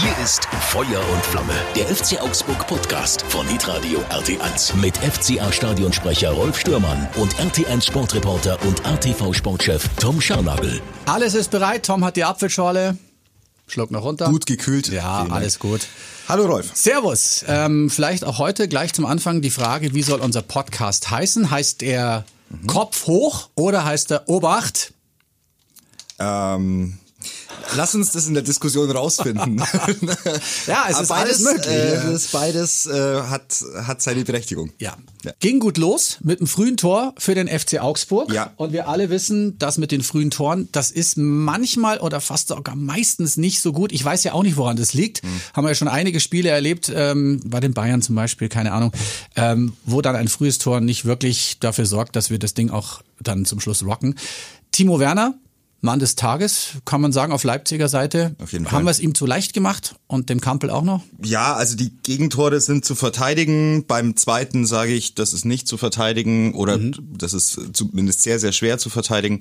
Hier ist Feuer und Flamme, der FC Augsburg Podcast von Hitradio RT1 mit FCA Stadionsprecher Rolf Stürmann und RT1 Sportreporter und ATV Sportchef Tom Scharnagel. Alles ist bereit. Tom hat die Apfelschorle. Schluck noch runter. Gut gekühlt. Ja, alles gut. Hallo Rolf. Servus. Ähm, vielleicht auch heute gleich zum Anfang die Frage, wie soll unser Podcast heißen? Heißt er mhm. Kopf hoch oder heißt er Obacht? Ähm, Lass uns das in der Diskussion rausfinden. ja, es ist beides, alles möglich. Äh, ist beides äh, hat, hat seine Berechtigung. Ja. ja. Ging gut los mit einem frühen Tor für den FC Augsburg. Ja. Und wir alle wissen, dass mit den frühen Toren, das ist manchmal oder fast sogar meistens nicht so gut. Ich weiß ja auch nicht, woran das liegt. Mhm. Haben wir ja schon einige Spiele erlebt, ähm, bei den Bayern zum Beispiel, keine Ahnung, ähm, wo dann ein frühes Tor nicht wirklich dafür sorgt, dass wir das Ding auch dann zum Schluss rocken. Timo Werner, Mann des Tages, kann man sagen, auf Leipziger Seite. Auf jeden Fall. Haben wir es ihm zu leicht gemacht und dem Kampel auch noch? Ja, also die Gegentore sind zu verteidigen. Beim zweiten sage ich, das ist nicht zu verteidigen oder mhm. das ist zumindest sehr, sehr schwer zu verteidigen.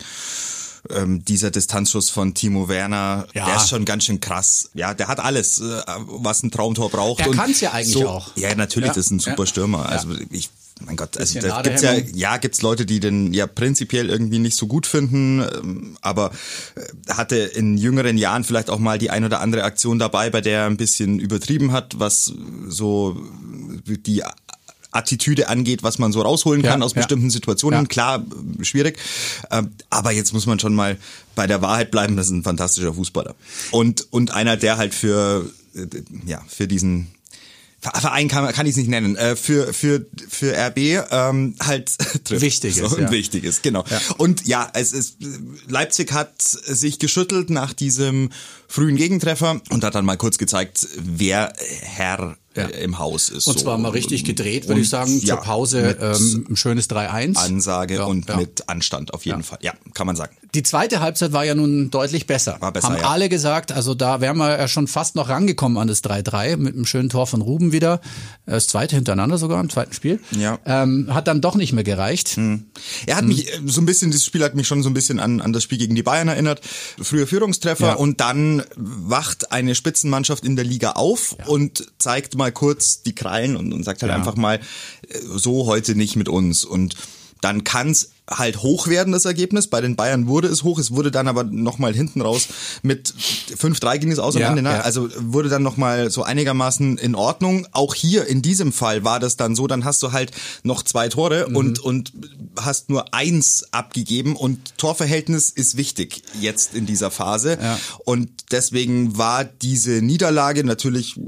Ähm, dieser Distanzschuss von Timo Werner, ja. der ist schon ganz schön krass. Ja, der hat alles, äh, was ein Traumtor braucht. Er kann es ja eigentlich so, auch. Ja, natürlich, ja. das ist ein super Stürmer. Also ich mein Gott, also da gibt's ja, ja, gibt's Leute, die den ja prinzipiell irgendwie nicht so gut finden, ähm, aber äh, hatte in jüngeren Jahren vielleicht auch mal die ein oder andere Aktion dabei, bei der er ein bisschen übertrieben hat, was so die Attitüde angeht, was man so rausholen kann ja, aus bestimmten Situationen. Ja. Klar, schwierig. Ähm, aber jetzt muss man schon mal bei der Wahrheit bleiben, das ist ein fantastischer Fußballer. Und, und einer, der halt für, äh, ja, für diesen Verein kann, kann ich es nicht nennen, äh, für, für, für RB ähm, halt trifft. Wichtiges. So, ja. Wichtiges, genau. Ja. Und ja, es ist, Leipzig hat sich geschüttelt nach diesem frühen Gegentreffer und hat dann mal kurz gezeigt, wer Herr ja. Äh, im Haus ist. Und zwar mal richtig gedreht, würde ich sagen. Zur Pause ähm, ein schönes 3-1. Ansage ja, und ja. mit Anstand auf jeden Fall. Ja, kann man sagen. Die zweite Halbzeit war ja nun deutlich besser. War besser Haben ja. alle gesagt, also da wären wir ja schon fast noch rangekommen an das 3-3 mit einem schönen Tor von Ruben wieder. Das zweite hintereinander sogar im zweiten Spiel. Ja. Ähm, hat dann doch nicht mehr gereicht. Hm. Er hat hm. mich äh, so ein bisschen, dieses Spiel hat mich schon so ein bisschen an, an das Spiel gegen die Bayern erinnert. Früher Führungstreffer und dann wacht eine Spitzenmannschaft in der Liga auf und zeigt mal kurz die Krallen und, und sagt halt einfach mal, äh, so heute nicht mit uns. Und dann kann's halt hoch werden, das Ergebnis. Bei den Bayern wurde es hoch, es wurde dann aber nochmal hinten raus mit 5-3 ging es aus am ja, Ende, ne? Ja. Also wurde dann nochmal so einigermaßen in Ordnung. Auch hier in diesem Fall war das dann so, dann hast du halt noch zwei Tore mhm. und, und hast nur eins abgegeben und Torverhältnis ist wichtig jetzt in dieser Phase. Ja. Und deswegen war diese Niederlage natürlich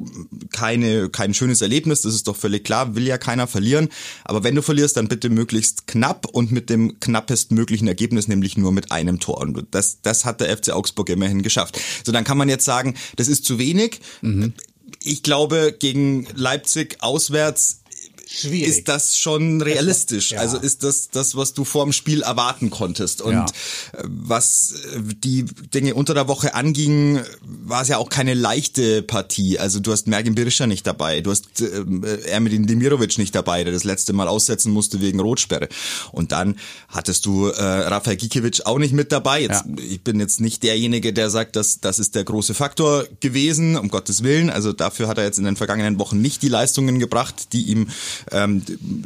keine, kein schönes Erlebnis, das ist doch völlig klar, will ja keiner verlieren. Aber wenn du verlierst, dann bitte möglichst knapp und mit dem knappestmöglichen Ergebnis, nämlich nur mit einem Tor. Und das, das hat der FC Augsburg immerhin geschafft. So, dann kann man jetzt sagen, das ist zu wenig. Mhm. Ich glaube, gegen Leipzig auswärts Schwierig. ist das schon realistisch. Ja. Also ist das das, was du vor dem Spiel erwarten konntest. Und ja. Äh, was äh, die Dinge unter der Woche anging, war es ja auch keine leichte Partie. Also du hast Mergin Birischer nicht dabei, du hast äh, Ermedin Demirovic nicht dabei, der das letzte Mal aussetzen musste wegen Rotsperre. Und dann hattest du äh, Rafael Gikiewicz auch nicht mit dabei. Jetzt, ja. Ich bin jetzt nicht derjenige, der sagt, dass das ist der große Faktor gewesen, um Gottes Willen. Also dafür hat er jetzt in den vergangenen Wochen nicht die Leistungen gebracht, die ihm ähm,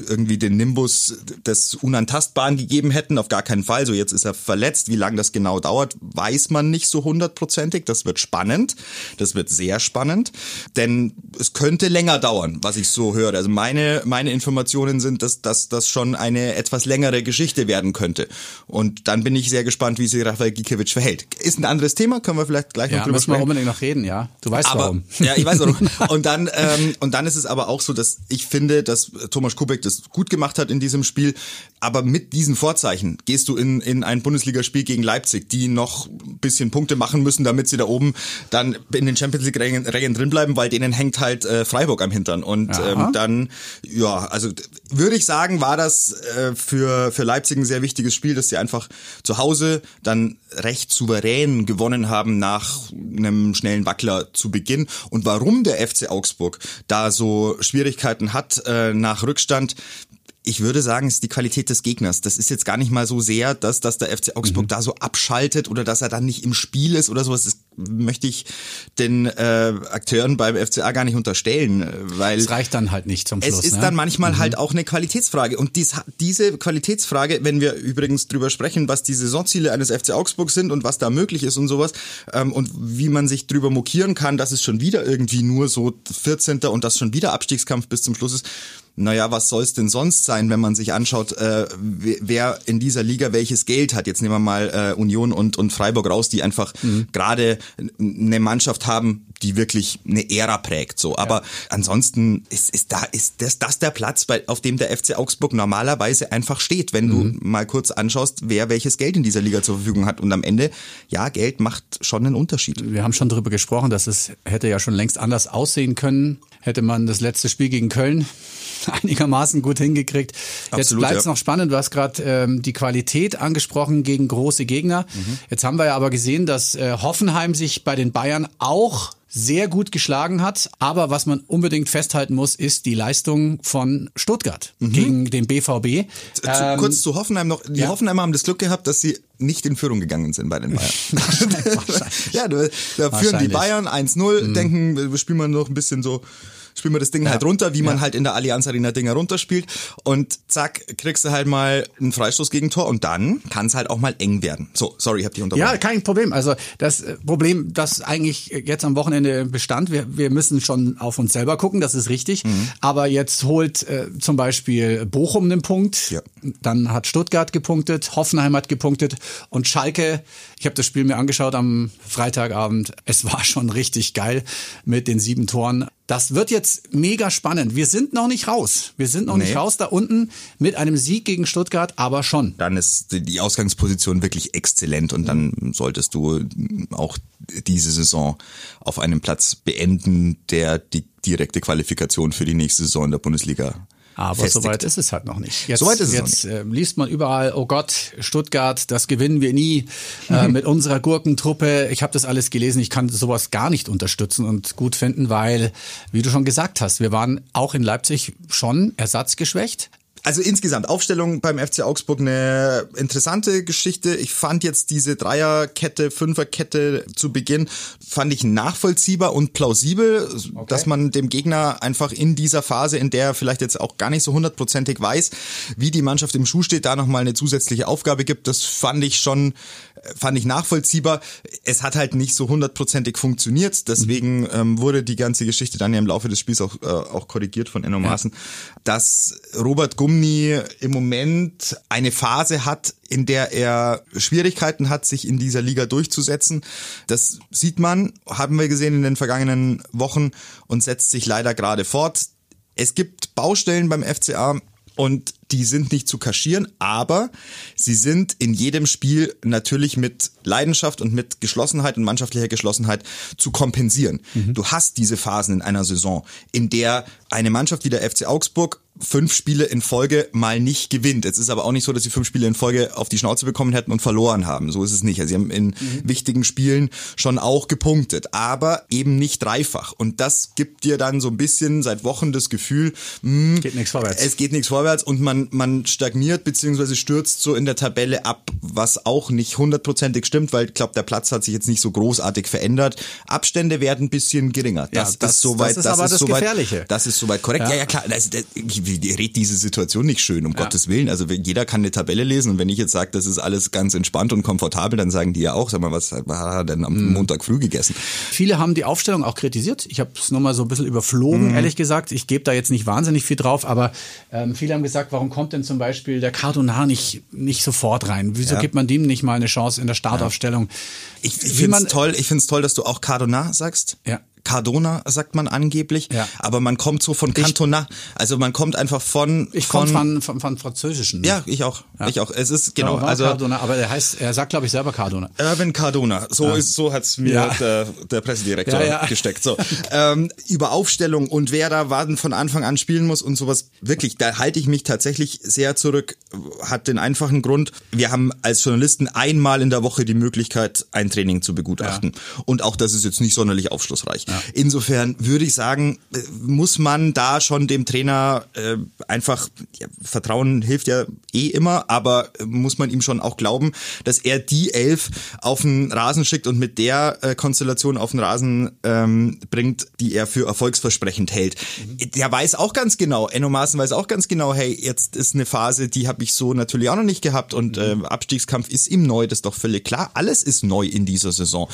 irgendwie den Nimbus des Unantastbaren gegeben hätten. Auf gar keinen Fall. So jetzt ist er verletzt. Wie lange das genau dauert, weiß man nicht so hundertprozentig. Das wird spannend. Das wird sehr spannend. Denn es könnte länger dauern, was ich so höre. Also meine, meine Informationen sind, dass, dass das schon eine etwas längere Geschichte werden könnte. Und dann bin ich sehr gespannt, wie sich Rafael Gikiewicz verhält. Ist ein anderes Thema, können wir vielleicht gleich ja, noch drüber sprechen. Ja, müssen wir unbedingt noch reden, ja. Du weißt aber, warum. Ja, ich weiß warum. Und dann, ähm, und dann ist es aber auch so, dass ich finde, dass Thomas Kubek das gut gemacht hat in diesem Spiel. Aber mit diesen Vorzeichen gehst du in, in ein Bundesligaspiel gegen Leipzig, die noch ein bisschen Punkte machen müssen, damit sie da oben dann in den Champions League Rängen, Rängen drin bleiben, weil denen hängt halt äh, Freiburg am Hintern. Und ähm, dann, ja, also würde ich sagen, war das äh, für, für Leipzig ein sehr wichtiges Spiel, dass sie einfach zu Hause dann recht souverän gewonnen haben nach einem schnellen Wackler zu Beginn. Und warum der FC Augsburg da so Schwierigkeiten hat äh, nach Rückstand, ich würde sagen, es ist die Qualität des Gegners. Das ist jetzt gar nicht mal so sehr, dass, dass der FC Augsburg mhm. da so abschaltet oder dass er dann nicht im Spiel ist oder sowas. Das möchte ich den äh, Akteuren beim FCA gar nicht unterstellen, weil es reicht dann halt nicht zum Schluss. Es ist ne? dann manchmal mhm. halt auch eine Qualitätsfrage und dies, diese Qualitätsfrage, wenn wir übrigens drüber sprechen, was die Saisonziele eines FC Augsburg sind und was da möglich ist und sowas ähm, und wie man sich drüber mokieren kann, dass es schon wieder irgendwie nur so 14. und das schon wieder Abstiegskampf bis zum Schluss ist naja, was soll es denn sonst sein, wenn man sich anschaut, äh, wer in dieser Liga welches Geld hat. Jetzt nehmen wir mal äh, Union und, und Freiburg raus, die einfach mhm. gerade eine Mannschaft haben, die wirklich eine Ära prägt. So, aber ja. ansonsten ist, ist da ist das, das der Platz, bei, auf dem der FC Augsburg normalerweise einfach steht, wenn mhm. du mal kurz anschaust, wer welches Geld in dieser Liga zur Verfügung hat. Und am Ende, ja, Geld macht schon einen Unterschied. Wir haben schon darüber gesprochen, dass es hätte ja schon längst anders aussehen können, hätte man das letzte Spiel gegen Köln einigermaßen gut hingekriegt. Absolut, Jetzt bleibt es ja. noch spannend. Du hast gerade ähm, die Qualität angesprochen gegen große Gegner. Mhm. Jetzt haben wir ja aber gesehen, dass äh, Hoffenheim sich bei den Bayern auch sehr gut geschlagen hat. Aber was man unbedingt festhalten muss, ist die Leistung von Stuttgart mhm. gegen den BVB. Zu, ähm, kurz zu Hoffenheim noch. Die ja. Hoffenheimer haben das Glück gehabt, dass sie nicht in Führung gegangen sind bei den Bayern. ja, da, da führen die Bayern 1-0, mhm. denken, wir spielen mal noch ein bisschen so spielen wir das Ding ja. halt runter, wie man halt in der Allianz Arena Dinger runterspielt und zack, kriegst du halt mal einen Freistoß gegen Tor und dann kann es halt auch mal eng werden. So, sorry, ich habe dich unterbrochen. Ja, kein Problem. Also das äh, Problem, das eigentlich jetzt am Wochenende bestand, wir, wir müssen schon auf uns selber gucken, das ist richtig. Mhm. Aber jetzt holt äh, zum Beispiel Bochum einen Punkt, ja. dann hat Stuttgart gepunktet, Hoffenheim hat gepunktet und Schalke, ich habe das Spiel mir angeschaut am Freitagabend, es war schon richtig geil mit den sieben Toren. Das wird jetzt mega spannend. Wir sind noch nicht raus. Wir sind noch nee. nicht raus da unten mit einem Sieg gegen Stuttgart, aber schon. Dann ist die Ausgangsposition wirklich exzellent und dann solltest du auch diese Saison auf einem Platz beenden, der die direkte Qualifikation für die nächste Saison in der Bundesliga aber festigt. soweit ist es halt noch nicht. Jetzt, soweit ist es jetzt äh, liest man überall, oh Gott, Stuttgart, das gewinnen wir nie äh, mit unserer Gurkentruppe. Ich habe das alles gelesen, ich kann sowas gar nicht unterstützen und gut finden, weil, wie du schon gesagt hast, wir waren auch in Leipzig schon ersatzgeschwächt, also insgesamt Aufstellung beim FC Augsburg eine interessante Geschichte. Ich fand jetzt diese Dreierkette, Fünferkette zu Beginn fand ich nachvollziehbar und plausibel, okay. dass man dem Gegner einfach in dieser Phase, in der er vielleicht jetzt auch gar nicht so hundertprozentig weiß, wie die Mannschaft im Schuh steht, da nochmal eine zusätzliche Aufgabe gibt. Das fand ich schon fand ich nachvollziehbar. Es hat halt nicht so hundertprozentig funktioniert, deswegen ähm, wurde die ganze Geschichte dann ja im Laufe des Spiels auch, äh, auch korrigiert von Enno Maaßen, ja. dass Robert Gumni im Moment eine Phase hat, in der er Schwierigkeiten hat, sich in dieser Liga durchzusetzen. Das sieht man, haben wir gesehen in den vergangenen Wochen und setzt sich leider gerade fort. Es gibt Baustellen beim FCA, und die sind nicht zu kaschieren, aber sie sind in jedem Spiel natürlich mit Leidenschaft und mit Geschlossenheit und mannschaftlicher Geschlossenheit zu kompensieren. Mhm. Du hast diese Phasen in einer Saison, in der eine Mannschaft wie der FC Augsburg fünf Spiele in Folge mal nicht gewinnt. Es ist aber auch nicht so, dass sie fünf Spiele in Folge auf die Schnauze bekommen hätten und verloren haben. So ist es nicht. Also sie haben in mhm. wichtigen Spielen schon auch gepunktet, aber eben nicht dreifach. Und das gibt dir dann so ein bisschen seit Wochen das Gefühl, mh, geht nichts vorwärts. Es geht nichts vorwärts und man, man stagniert beziehungsweise stürzt so in der Tabelle ab, was auch nicht hundertprozentig stimmt, weil ich glaube, der Platz hat sich jetzt nicht so großartig verändert. Abstände werden ein bisschen geringer. Das, ja, das, ist soweit, das ist das aber ist das soweit, Gefährliche. Das ist soweit korrekt. Ja, ja, ja klar. Das, das, redet diese Situation nicht schön, um ja. Gottes Willen. Also jeder kann eine Tabelle lesen und wenn ich jetzt sage, das ist alles ganz entspannt und komfortabel, dann sagen die ja auch, sag mal, was hat er denn am mhm. Montag früh gegessen? Viele haben die Aufstellung auch kritisiert. Ich habe es nur mal so ein bisschen überflogen, mhm. ehrlich gesagt. Ich gebe da jetzt nicht wahnsinnig viel drauf, aber ähm, viele haben gesagt, warum kommt denn zum Beispiel der Cardona nicht, nicht sofort rein? Wieso ja. gibt man dem nicht mal eine Chance in der Startaufstellung? Ja. Ich, ich finde es toll, ich find's toll, dass du auch Cardona sagst. Ja. Cardona, sagt man angeblich. Ja. Aber man kommt so von Cantona. Also man kommt einfach von. Ich komme von, von, von Französischen. Ja, ich auch. Ja. Ich auch. Es ist genau. Ja, also Cardona, aber er heißt, er sagt, glaube ich, selber Cardona. Irvin Cardona. So ja. ist, so hat's mir der, der Pressedirektor gesteckt. So ähm, über Aufstellung und wer da warten von Anfang an spielen muss und sowas. Wirklich, da halte ich mich tatsächlich sehr zurück. Hat den einfachen Grund: Wir haben als Journalisten einmal in der Woche die Möglichkeit, ein Training zu begutachten. Und auch das ist jetzt nicht sonderlich aufschlussreich. Ja. Insofern würde ich sagen, äh, muss man da schon dem Trainer äh, einfach, ja, Vertrauen hilft ja eh immer, aber äh, muss man ihm schon auch glauben, dass er die Elf auf den Rasen schickt und mit der äh, Konstellation auf den Rasen ähm, bringt, die er für erfolgsversprechend hält. Mhm. Der weiß auch ganz genau, Enno Maaßen weiß auch ganz genau, hey, jetzt ist eine Phase, die habe ich so natürlich auch noch nicht gehabt und mhm. äh, Abstiegskampf ist ihm neu, das ist doch völlig klar. Alles ist neu in dieser Saison.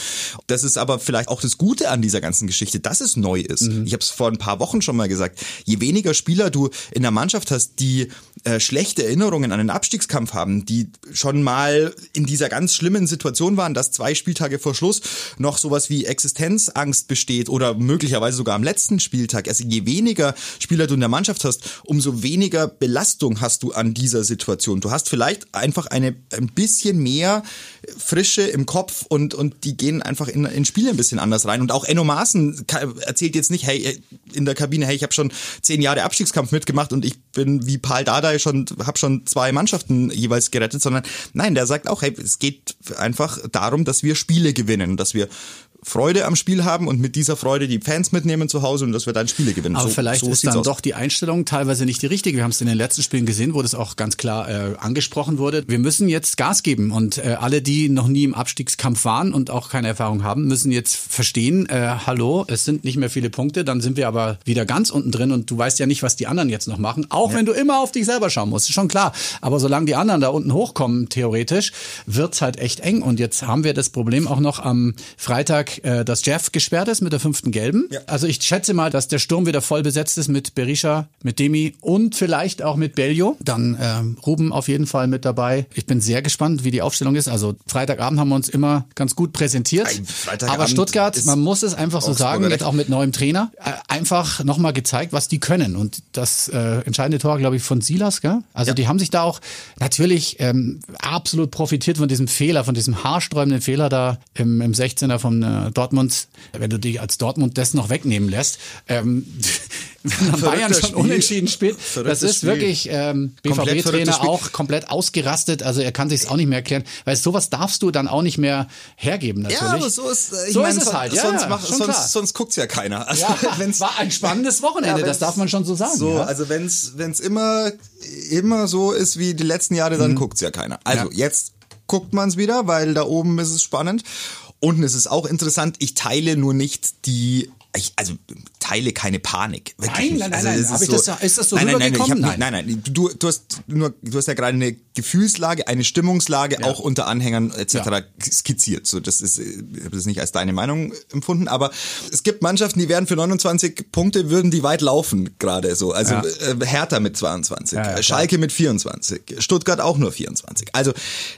Das ist aber vielleicht auch das Gute an dieser ganzen Geschichte, dass es neu ist. Mhm. Ich habe es vor ein paar Wochen schon mal gesagt. Je weniger Spieler du in der Mannschaft hast, die äh, schlechte Erinnerungen an den Abstiegskampf haben, die schon mal in dieser ganz schlimmen Situation waren, dass zwei Spieltage vor Schluss noch sowas wie Existenzangst besteht oder möglicherweise sogar am letzten Spieltag. Also je weniger Spieler du in der Mannschaft hast, umso weniger Belastung hast du an dieser Situation. Du hast vielleicht einfach eine ein bisschen mehr Frische im Kopf und und die gehen einfach in, in Spiele ein bisschen anders rein. Und auch Enno Maaßen erzählt jetzt nicht, hey in der Kabine, hey ich habe schon zehn Jahre Abstiegskampf mitgemacht und ich bin wie Paul Dardai schon habe schon zwei Mannschaften jeweils gerettet, sondern nein, der sagt auch, hey es geht einfach darum, dass wir Spiele gewinnen dass wir Freude am Spiel haben und mit dieser Freude die Fans mitnehmen zu Hause und dass wir dann Spiele gewinnen. Aber so, vielleicht so ist dann aus. doch die Einstellung teilweise nicht die richtige. Wir haben es in den letzten Spielen gesehen, wo das auch ganz klar äh, angesprochen wurde. Wir müssen jetzt Gas geben und äh, alle, die noch nie im Abstiegskampf waren und auch keine Erfahrung haben, müssen jetzt verstehen, äh, hallo, es sind nicht mehr viele Punkte, dann sind wir aber wieder ganz unten drin und du weißt ja nicht, was die anderen jetzt noch machen, auch ja. wenn du immer auf dich selber schauen musst, ist schon klar. Aber solange die anderen da unten hochkommen, theoretisch, wird's halt echt eng und jetzt haben wir das Problem auch noch am Freitag äh, dass Jeff gesperrt ist mit der fünften Gelben. Ja. Also ich schätze mal, dass der Sturm wieder voll besetzt ist mit Berisha, mit Demi und vielleicht auch mit Bellio. Dann ähm, Ruben auf jeden Fall mit dabei. Ich bin sehr gespannt, wie die Aufstellung ist. Also Freitagabend haben wir uns immer ganz gut präsentiert. Aber Stuttgart, man muss es einfach so sagen, jetzt auch mit neuem Trainer, äh, einfach nochmal gezeigt, was die können. Und das äh, entscheidende Tor, glaube ich, von Silas, gell? Also ja. die haben sich da auch natürlich ähm, absolut profitiert von diesem Fehler, von diesem haarsträubenden Fehler da im, im 16er von äh, Dortmund, wenn du dich als Dortmund das noch wegnehmen lässt, ähm, wenn man Bayern schon Spiel. unentschieden spielt, das ist Spiel. wirklich ähm, BVB-Trainer auch komplett ausgerastet. Also er kann sich auch nicht mehr erklären, weil sowas darfst du dann auch nicht mehr hergeben natürlich. Ja, aber so ist, ich so mein, ist es halt. Ja, sonst, ja, sonst, sonst guckt's ja keiner. Also, ja, wenn's, war ein spannendes Wochenende, ja, das darf man schon so sagen. So, ja. also wenn's wenn's immer immer so ist wie die letzten Jahre, dann mhm. guckt's ja keiner. Also jetzt guckt man's wieder, weil da oben ist es spannend. Und es ist auch interessant, ich teile nur nicht die ich, also teile keine Panik. Nein, nein, nein, also, nein. Ist, so, das, ist das so nein, nein, nein, ich hab, nein, nein, nein. Du, du hast nur, du hast ja gerade eine Gefühlslage, eine Stimmungslage ja. auch unter Anhängern etc. Ja. skizziert. So, das ist, ich habe das nicht als deine Meinung empfunden, aber es gibt Mannschaften, die werden für 29 Punkte würden die weit laufen gerade so. Also ja. äh, Hertha mit 22, ja, Schalke mit 24, Stuttgart auch nur 24. Also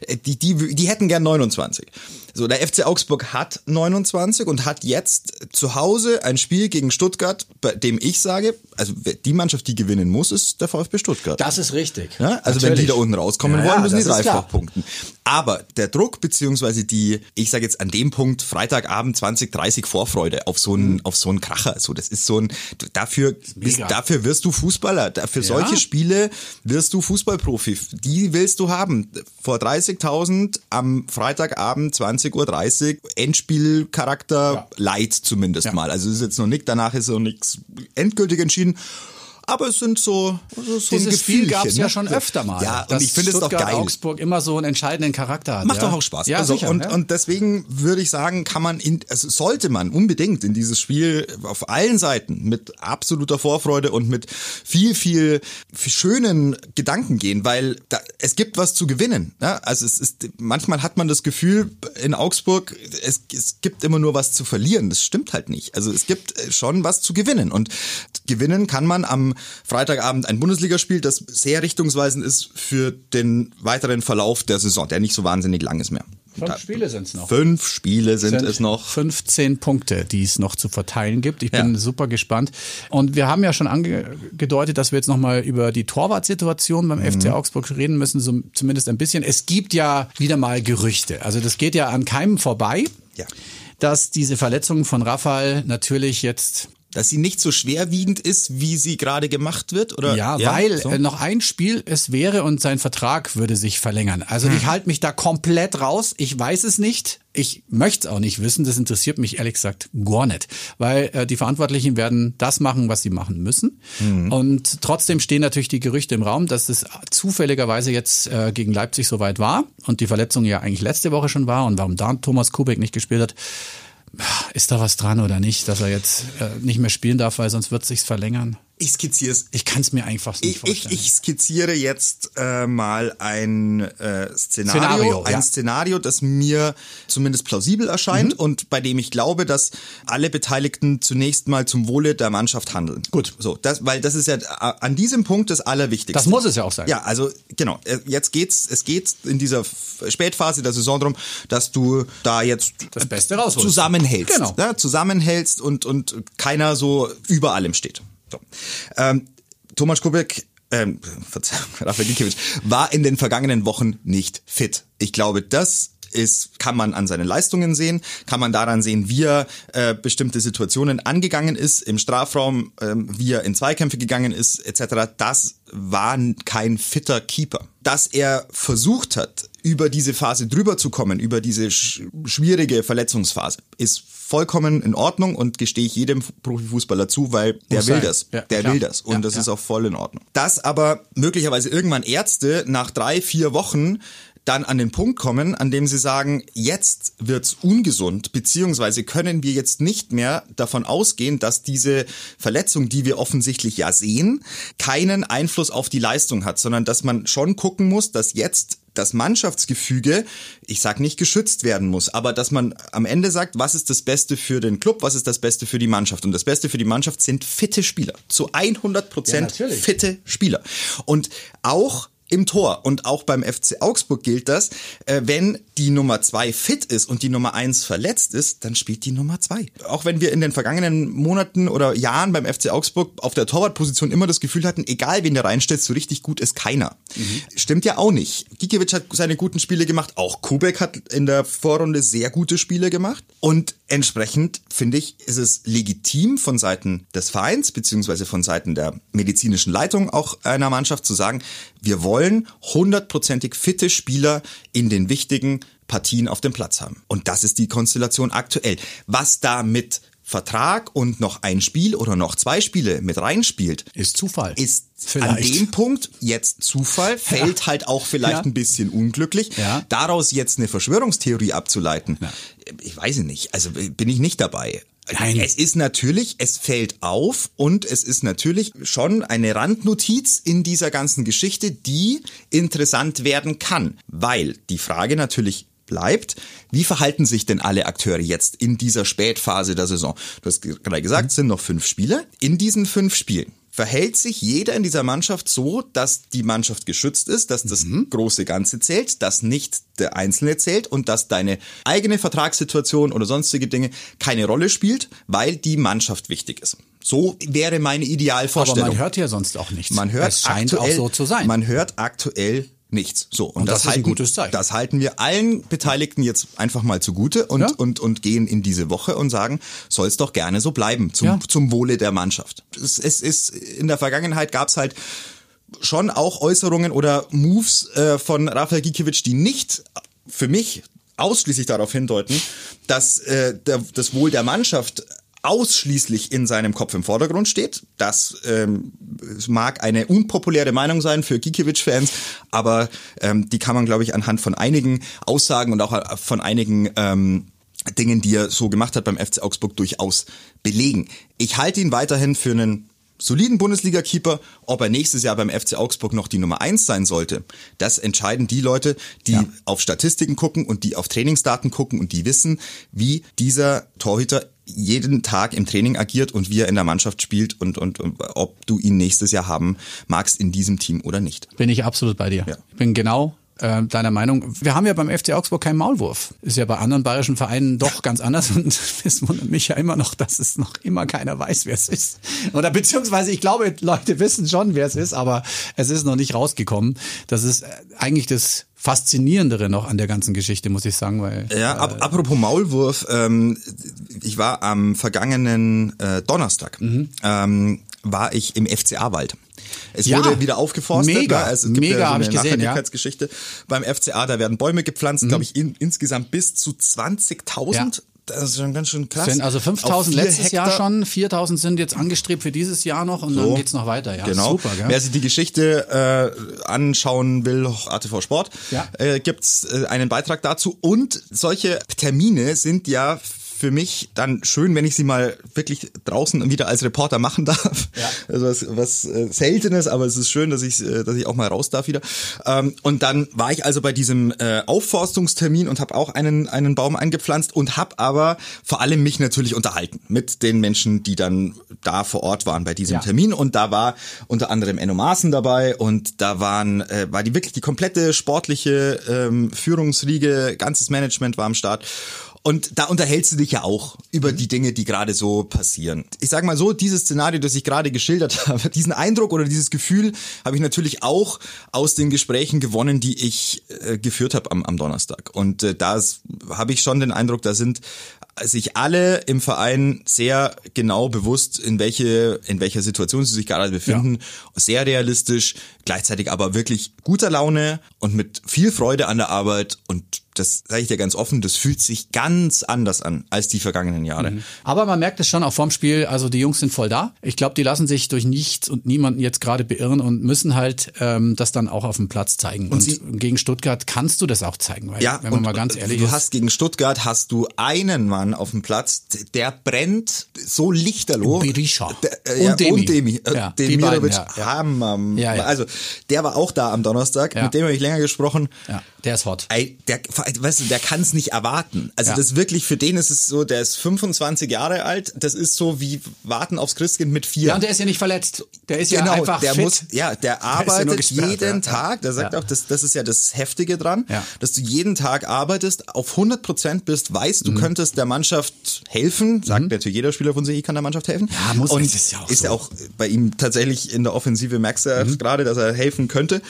äh, die, die, die hätten gern 29. So, der FC Augsburg hat 29 und hat jetzt zu Hause ein Spiel gegen Stuttgart, bei dem ich sage, also die Mannschaft, die gewinnen muss, ist der VfB Stuttgart. Das ist richtig. Ja? Also Natürlich. wenn die da unten rauskommen ja, wollen, müssen die dreifach punkten. Aber der Druck beziehungsweise die, ich sage jetzt an dem Punkt Freitagabend 20, 30 Vorfreude auf so einen, mhm. auf so einen Kracher. So, das ist so ein, dafür, bist, dafür wirst du Fußballer. Für ja. solche Spiele wirst du Fußballprofi. Die willst du haben. Vor 30.000 am Freitagabend 20 20.30 Uhr, Endspielcharakter ja. light zumindest ja. mal. Also es ist jetzt noch nicht, danach ist noch nichts endgültig entschieden aber es sind so, so, Dieses Spiel gab es ja ne? schon öfter mal. Ja, und ich finde es doch geil. Augsburg immer so einen entscheidenden Charakter hat. Macht ja? doch auch Spaß. Ja, also, sicher, und, ja. und deswegen würde ich sagen, kann man, in, also sollte man unbedingt in dieses Spiel auf allen Seiten mit absoluter Vorfreude und mit viel, viel, viel schönen Gedanken gehen, weil da, es gibt was zu gewinnen. Ja? Also es ist, manchmal hat man das Gefühl in Augsburg, es, es gibt immer nur was zu verlieren. Das stimmt halt nicht. Also es gibt schon was zu gewinnen und gewinnen kann man am Freitagabend ein Bundesligaspiel, das sehr richtungsweisend ist für den weiteren Verlauf der Saison, der nicht so wahnsinnig lang ist mehr. Fünf Spiele sind es noch. Fünf Spiele sind, sind, es noch. 15 Punkte, die es noch zu verteilen gibt. Ich bin ja. super gespannt. Und wir haben ja schon angedeutet, dass wir jetzt nochmal über die Torwartsituation beim mhm. FC Augsburg reden müssen, so zumindest ein bisschen. Es gibt ja wieder mal Gerüchte. Also das geht ja an keinem vorbei. Ja. Dass diese Verletzung von Rafael natürlich jetzt dass sie nicht so schwerwiegend ist, wie sie gerade gemacht wird? Oder? Ja, weil so? Äh, noch ein Spiel es wäre und sein Vertrag würde sich verlängern. Also hm. ich halte mich da komplett raus. Ich weiß es nicht. Ich möchte es auch nicht wissen. Das interessiert mich ehrlich gesagt gar nicht. Weil äh, die Verantwortlichen werden das machen, was sie machen müssen. Hm. Und trotzdem stehen natürlich die Gerüchte im Raum, dass es zufälligerweise jetzt äh, gegen Leipzig soweit war und die Verletzung ja eigentlich letzte Woche schon war und warum da Thomas Kubek nicht gespielt hat ist da was dran oder nicht, dass er jetzt äh, nicht mehr spielen darf, weil sonst wird sich's verlängern? Ich skizziere es. Ich kann es mir einfach nicht ich, vorstellen. Ich, ich skizziere jetzt äh, mal ein äh, Szenario, Szenario ein ja. Szenario, das mir zumindest plausibel erscheint mhm. und bei dem ich glaube, dass alle Beteiligten zunächst mal zum Wohle der Mannschaft handeln. Gut. So, das, weil das ist ja äh, an diesem Punkt das Allerwichtigste. Das muss es ja auch sein. Ja, also genau. Äh, jetzt geht's, es geht in dieser Spätphase der Saison darum, dass du da jetzt das Beste rausholst. zusammenhältst. Genau. Ja, zusammenhältst und und keiner so über allem steht. So. Ähm, Thomas Kubek ähm, Verzeihung, Rafael Gikiewicz, war in den vergangenen Wochen nicht fit. Ich glaube, das ist, kann man an seinen Leistungen sehen, kann man daran sehen, wie er äh, bestimmte Situationen angegangen ist im Strafraum, äh, wie er in Zweikämpfe gegangen ist, etc. Das war kein fitter Keeper. Dass er versucht hat, über diese Phase drüber zu kommen, über diese sch schwierige Verletzungsphase, ist vollkommen in Ordnung und gestehe ich jedem Profifußballer zu, weil der Muss will sein. das. Ja, der klar. will das und ja, das ja. ist auch voll in Ordnung. Dass aber möglicherweise irgendwann Ärzte nach drei, vier Wochen dann an den Punkt kommen, an dem sie sagen, jetzt wird's ungesund, beziehungsweise können wir jetzt nicht mehr davon ausgehen, dass diese Verletzung, die wir offensichtlich ja sehen, keinen Einfluss auf die Leistung hat, sondern dass man schon gucken muss, dass jetzt das Mannschaftsgefüge, ich sag nicht geschützt werden muss, aber dass man am Ende sagt, was ist das Beste für den Club, was ist das Beste für die Mannschaft? Und das Beste für die Mannschaft sind fitte Spieler. Zu 100 Prozent ja, fitte Spieler. Und auch im Tor. Und auch beim FC Augsburg gilt das, äh, wenn die Nummer zwei fit ist und die Nummer eins verletzt ist, dann spielt die Nummer zwei. Auch wenn wir in den vergangenen Monaten oder Jahren beim FC Augsburg auf der Torwartposition immer das Gefühl hatten, egal wen der reinstellt, so richtig gut ist keiner. Mhm. Stimmt ja auch nicht. Gikiewicz hat seine guten Spiele gemacht, auch Kubek hat in der Vorrunde sehr gute Spiele gemacht. Und entsprechend finde ich, ist es legitim von Seiten des Vereins beziehungsweise von Seiten der medizinischen Leitung auch einer Mannschaft zu sagen, wir wollen hundertprozentig fitte Spieler in den wichtigen Partien auf dem Platz haben. Und das ist die Konstellation aktuell. Was da mit Vertrag und noch ein Spiel oder noch zwei Spiele mit reinspielt, ist Zufall. Ist vielleicht. an dem Punkt jetzt Zufall, fällt ja. halt auch vielleicht ja. ein bisschen unglücklich. Ja. Daraus jetzt eine Verschwörungstheorie abzuleiten, ich weiß nicht, also bin ich nicht dabei. Nein. Es ist natürlich, es fällt auf und es ist natürlich schon eine Randnotiz in dieser ganzen Geschichte, die interessant werden kann, weil die Frage natürlich bleibt, wie verhalten sich denn alle Akteure jetzt in dieser Spätphase der Saison? Du hast gerade gesagt, es sind noch fünf Spiele. In diesen fünf Spielen verhält sich jeder in dieser Mannschaft so, dass die Mannschaft geschützt ist, dass das mhm. große Ganze zählt, dass nicht der Einzelne zählt und dass deine eigene Vertragssituation oder sonstige Dinge keine Rolle spielt, weil die Mannschaft wichtig ist. So wäre meine Idealvorstellung. Aber man hört ja sonst auch nichts. Man hört es scheint aktuell, auch so zu sein. Man hört aktuell nichts. So und, und das, das halten, ein gutes Zeichen. Das halten wir allen Beteiligten jetzt einfach mal zugute und ja? und und gehen in diese Woche und sagen, soll es doch gerne so bleiben zum ja. zum Wohle der Mannschaft. Es, es ist in der Vergangenheit gab es halt schon auch Äußerungen oder Moves äh, von Rafael Gikiewicz, die nicht für mich ausschließlich darauf hindeuten, dass äh, der, das Wohl der Mannschaft ausschließlich in seinem Kopf im Vordergrund steht. Das ähm, mag eine unpopuläre Meinung sein für Gikiewicz-Fans, aber ähm, die kann man, glaube ich, anhand von einigen Aussagen und auch äh, von einigen ähm, Dingen, die er so gemacht hat beim FC Augsburg, durchaus belegen. Ich halte ihn weiterhin für einen soliden Bundesliga-Keeper, ob er nächstes Jahr beim FC Augsburg noch die Nummer eins sein sollte, das entscheiden die Leute, die ja. auf Statistiken gucken und die auf Trainingsdaten gucken und die wissen, wie dieser Torhüter jeden Tag im Training agiert und wie er in der Mannschaft spielt und, und, und ob du ihn nächstes Jahr haben magst in diesem Team oder nicht. Bin ich absolut bei dir. Ja. Ich bin genau äh, deiner Meinung. Wir haben ja beim FC Augsburg keinen Maulwurf. Ist ja bei anderen bayerischen Vereinen doch ganz anders und es wundert mich ja immer noch, dass es noch immer keiner weiß, wer es ist. Oder beziehungsweise ich glaube, Leute wissen schon, wer es ist, aber es ist noch nicht rausgekommen. Das ist eigentlich das Faszinierendere noch an der ganzen Geschichte, muss ich sagen, weil. Ja, ab, äh, apropos Maulwurf, ähm, ich war am vergangenen äh, Donnerstag, mhm. ähm, war ich im FCA-Wald. Es ja, wurde wieder aufgeforstet. Mega, also es gibt mega, ja so eine ich gesehen, Nachhaltigkeitsgeschichte ja. beim FCA. Da werden Bäume gepflanzt, mhm. glaube ich, in, insgesamt bis zu 20.000. Ja. Das ist schon ganz schön krass. Sind also 5000 letztes Hektar. Jahr schon, 4000 sind jetzt angestrebt für dieses Jahr noch und so, dann geht's noch weiter. Ja, genau. super. Gell? Wer sich die Geschichte äh, anschauen will, ATV Sport, ja. äh, gibt's äh, einen Beitrag dazu. Und solche Termine sind ja für mich dann schön, wenn ich sie mal wirklich draußen wieder als Reporter machen darf. Ja. Also was, was äh, Seltenes, aber es ist schön, dass ich, äh, dass ich auch mal raus darf wieder. Ähm, und dann war ich also bei diesem äh, Aufforstungstermin und habe auch einen, einen Baum eingepflanzt und habe aber vor allem mich natürlich unterhalten mit den Menschen, die dann da vor Ort waren bei diesem ja. Termin. Und da war unter anderem Enno Maaßen dabei und da waren, äh, war die wirklich die komplette sportliche ähm, Führungsriege, ganzes Management war am Start. Und da unterhältst du dich ja auch über mhm. die Dinge, die gerade so passieren. Ich sage mal so, dieses Szenario, das ich gerade geschildert habe, diesen Eindruck oder dieses Gefühl habe ich natürlich auch aus den Gesprächen gewonnen, die ich äh, geführt habe am, am Donnerstag. Und äh, da habe ich schon den Eindruck, da sind sich alle im Verein sehr genau bewusst, in welche, in welcher Situation sie sich gerade befinden. Ja. Sehr realistisch, gleichzeitig aber wirklich guter Laune und mit viel Freude an der Arbeit und das sage ich dir ganz offen, das fühlt sich ganz anders an als die vergangenen Jahre. Mhm. Aber man merkt es schon auch vorm Spiel, also die Jungs sind voll da. Ich glaube, die lassen sich durch nichts und niemanden jetzt gerade beirren und müssen halt ähm, das dann auch auf dem Platz zeigen. Und, und sie, gegen Stuttgart kannst du das auch zeigen, weil ja, wenn man mal ganz ehrlich du ist. Du hast gegen Stuttgart hast du einen Mann auf dem Platz, der brennt so lichterloh. Berisha. Der, äh, und, Demi. und Demi. Äh, ja, Demirovic ja, ja. Ja, ja. Also der war auch da am Donnerstag, mit dem habe ich länger gesprochen. Ja. Der ist hot. Ey, der, weißt du, der kann es nicht erwarten. Also ja. das wirklich, für den ist es so, der ist 25 Jahre alt, das ist so wie warten aufs Christkind mit vier. Ja, und der ist ja nicht verletzt. Der ist genau, ja einfach der fit. Muss, ja, der arbeitet ja jeden. Tag, der sagt auch, das, das ist ja das Heftige dran, dass du jeden Tag arbeitest, auf 100 Prozent bist, weißt, du mhm. könntest der Mannschaft helfen, sagt mhm. natürlich jeder Spieler von sich, ich kann der Mannschaft helfen. Ja, muss und ist ja auch ist so. auch bei ihm tatsächlich in der Offensive merkst du mhm. gerade, dass er helfen könnte.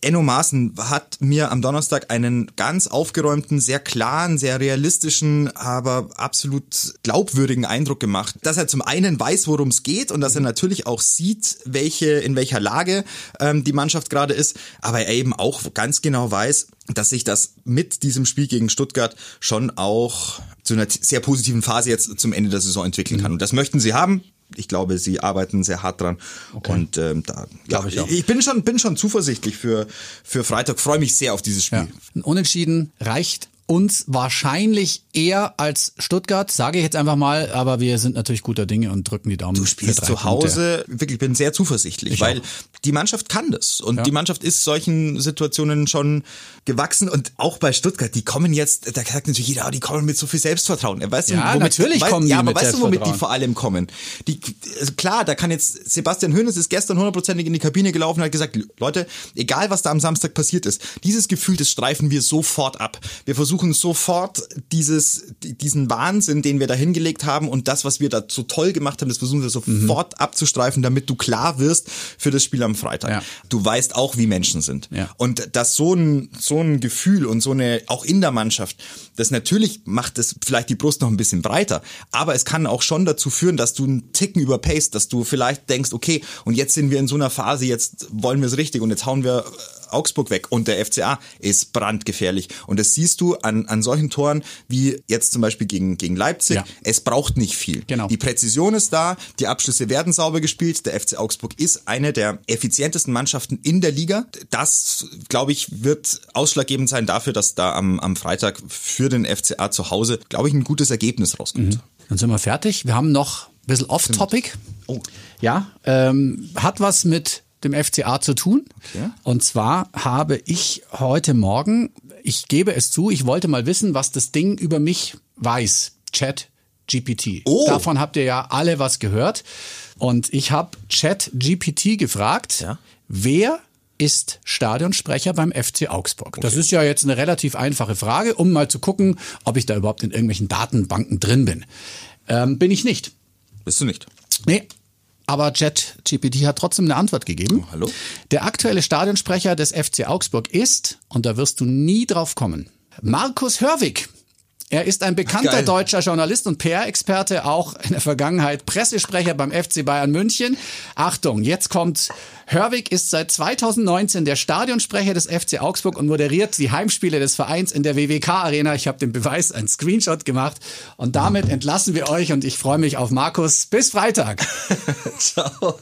Enno Maaßen hat mir am Donnerstag einen ganz aufgeräumten, sehr klaren, sehr realistischen, aber absolut glaubwürdigen Eindruck gemacht, dass er zum einen weiß, worum es geht und dass er natürlich auch sieht, welche in welcher Lage ähm, die Mannschaft gerade ist, aber er eben auch ganz genau weiß, dass sich das mit diesem Spiel gegen Stuttgart schon auch zu einer sehr positiven Phase jetzt zum Ende der Saison entwickeln kann. Und das möchten sie haben ich glaube, sie arbeiten sehr hart dran. Okay. Und ähm, da ja, ich, ich, bin schon bin schon zuversichtlich für für Freitag. Freue mich sehr auf dieses Spiel. Ja. Ein Unentschieden reicht uns wahrscheinlich eher als Stuttgart, sage ich jetzt einfach mal, aber wir sind natürlich guter Dinge und drücken die Daumen. Du spielst zu Hause, Punkte. wirklich, bin sehr zuversichtlich, ich weil auch. die Mannschaft kann das und ja. die Mannschaft ist solchen Situationen schon gewachsen und auch bei Stuttgart, die kommen jetzt, da sagt natürlich jeder, die kommen mit so viel Selbstvertrauen. Weißt ja, du, womit, natürlich kommen die Ja, aber weißt du, womit die vor allem kommen? Die, also klar, da kann jetzt, Sebastian Hönes ist gestern hundertprozentig in die Kabine gelaufen und hat gesagt, Leute, egal was da am Samstag passiert ist, dieses Gefühl, das streifen wir sofort ab. Wir versuchen versuchen sofort dieses, diesen Wahnsinn, den wir da hingelegt haben und das, was wir da so toll gemacht haben, das versuchen wir sofort mhm. abzustreifen, damit du klar wirst für das Spiel am Freitag. Ja. Du weißt auch, wie Menschen sind. Ja. Und dass so ein, so ein Gefühl und so eine, auch in der Mannschaft, das natürlich macht es vielleicht die Brust noch ein bisschen breiter, aber es kann auch schon dazu führen, dass du einen Ticken überpaced, dass du vielleicht denkst, okay, und jetzt sind wir in so einer Phase, jetzt wollen wir es richtig und jetzt hauen wir Augsburg weg und der FCA ist brandgefährlich. Und das siehst du an, an solchen Toren wie jetzt zum Beispiel gegen, gegen Leipzig. Ja. Es braucht nicht viel. Genau. Die Präzision ist da, die Abschlüsse werden sauber gespielt. Der FC Augsburg ist eine der effizientesten Mannschaften in der Liga. Das, glaube ich, wird ausschlaggebend sein dafür, dass da am, am Freitag für den FCA zu Hause, glaube ich, ein gutes Ergebnis rauskommt. Mhm. Dann sind wir fertig. Wir haben noch ein bisschen off-topic. Oh. Ja, ähm, hat was mit dem FCA zu tun. Okay. Und zwar habe ich heute Morgen, ich gebe es zu, ich wollte mal wissen, was das Ding über mich weiß. Chat GPT. Oh. Davon habt ihr ja alle was gehört. Und ich habe Chat GPT gefragt, ja. wer ist Stadionsprecher beim FC Augsburg? Okay. Das ist ja jetzt eine relativ einfache Frage, um mal zu gucken, ob ich da überhaupt in irgendwelchen Datenbanken drin bin. Ähm, bin ich nicht. Bist du nicht? Nee, aber JetGPT hat trotzdem eine Antwort gegeben. Oh, hallo? Der aktuelle Stadionsprecher des FC Augsburg ist, und da wirst du nie drauf kommen, Markus Hörwig. Er ist ein bekannter Geil. deutscher Journalist und PR-Experte, auch in der Vergangenheit Pressesprecher beim FC Bayern München. Achtung, jetzt kommt Hörwig ist seit 2019 der Stadionsprecher des FC Augsburg und moderiert die Heimspiele des Vereins in der WWK Arena. Ich habe den Beweis, einen Screenshot gemacht und damit entlassen wir euch und ich freue mich auf Markus. Bis Freitag. Ciao.